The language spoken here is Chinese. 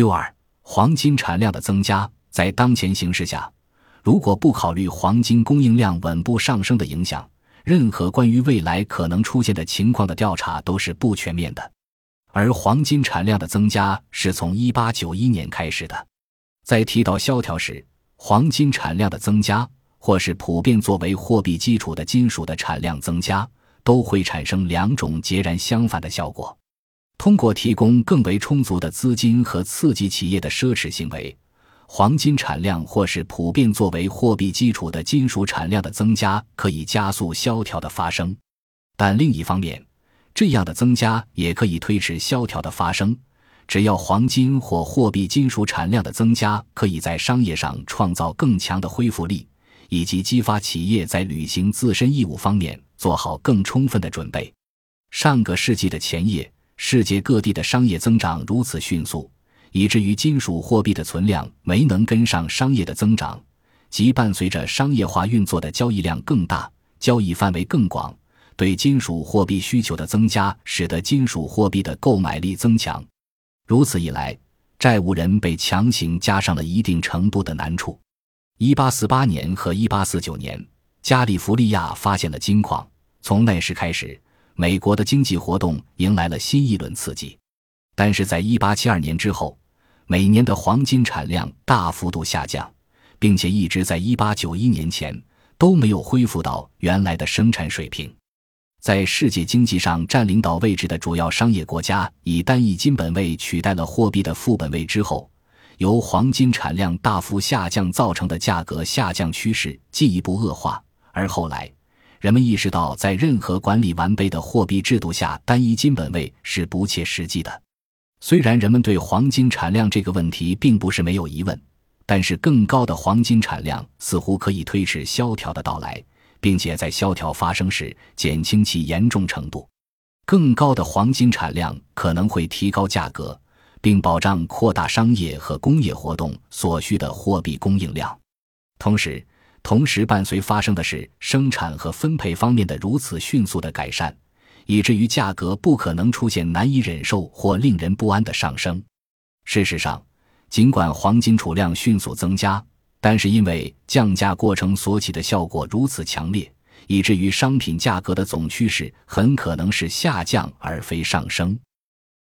六二，黄金产量的增加，在当前形势下，如果不考虑黄金供应量稳步上升的影响，任何关于未来可能出现的情况的调查都是不全面的。而黄金产量的增加是从一八九一年开始的。在提到萧条时，黄金产量的增加，或是普遍作为货币基础的金属的产量增加，都会产生两种截然相反的效果。通过提供更为充足的资金和刺激企业的奢侈行为，黄金产量或是普遍作为货币基础的金属产量的增加，可以加速萧条的发生。但另一方面，这样的增加也可以推迟萧条的发生，只要黄金或货币金属产量的增加可以在商业上创造更强的恢复力，以及激发企业在履行自身义务方面做好更充分的准备。上个世纪的前夜，世界各地的商业增长如此迅速，以至于金属货币的存量没能跟上商业的增长，即伴随着商业化运作的交易量更大，交易范围更广。对金属货币需求的增加，使得金属货币的购买力增强。如此一来，债务人被强行加上了一定程度的难处。一八四八年和一八四九年，加利福利亚发现了金矿。从那时开始，美国的经济活动迎来了新一轮刺激。但是在一八七二年之后，每年的黄金产量大幅度下降，并且一直在一八九一年前都没有恢复到原来的生产水平。在世界经济上占领导位置的主要商业国家，以单一金本位取代了货币的副本位之后，由黄金产量大幅下降造成的价格下降趋势进一步恶化。而后来，人们意识到，在任何管理完备的货币制度下，单一金本位是不切实际的。虽然人们对黄金产量这个问题并不是没有疑问，但是更高的黄金产量似乎可以推迟萧条的到来。并且在萧条发生时减轻其严重程度，更高的黄金产量可能会提高价格，并保障扩大商业和工业活动所需的货币供应量。同时，同时伴随发生的是生产和分配方面的如此迅速的改善，以至于价格不可能出现难以忍受或令人不安的上升。事实上，尽管黄金储量迅速增加。但是因为降价过程所起的效果如此强烈，以至于商品价格的总趋势很可能是下降而非上升。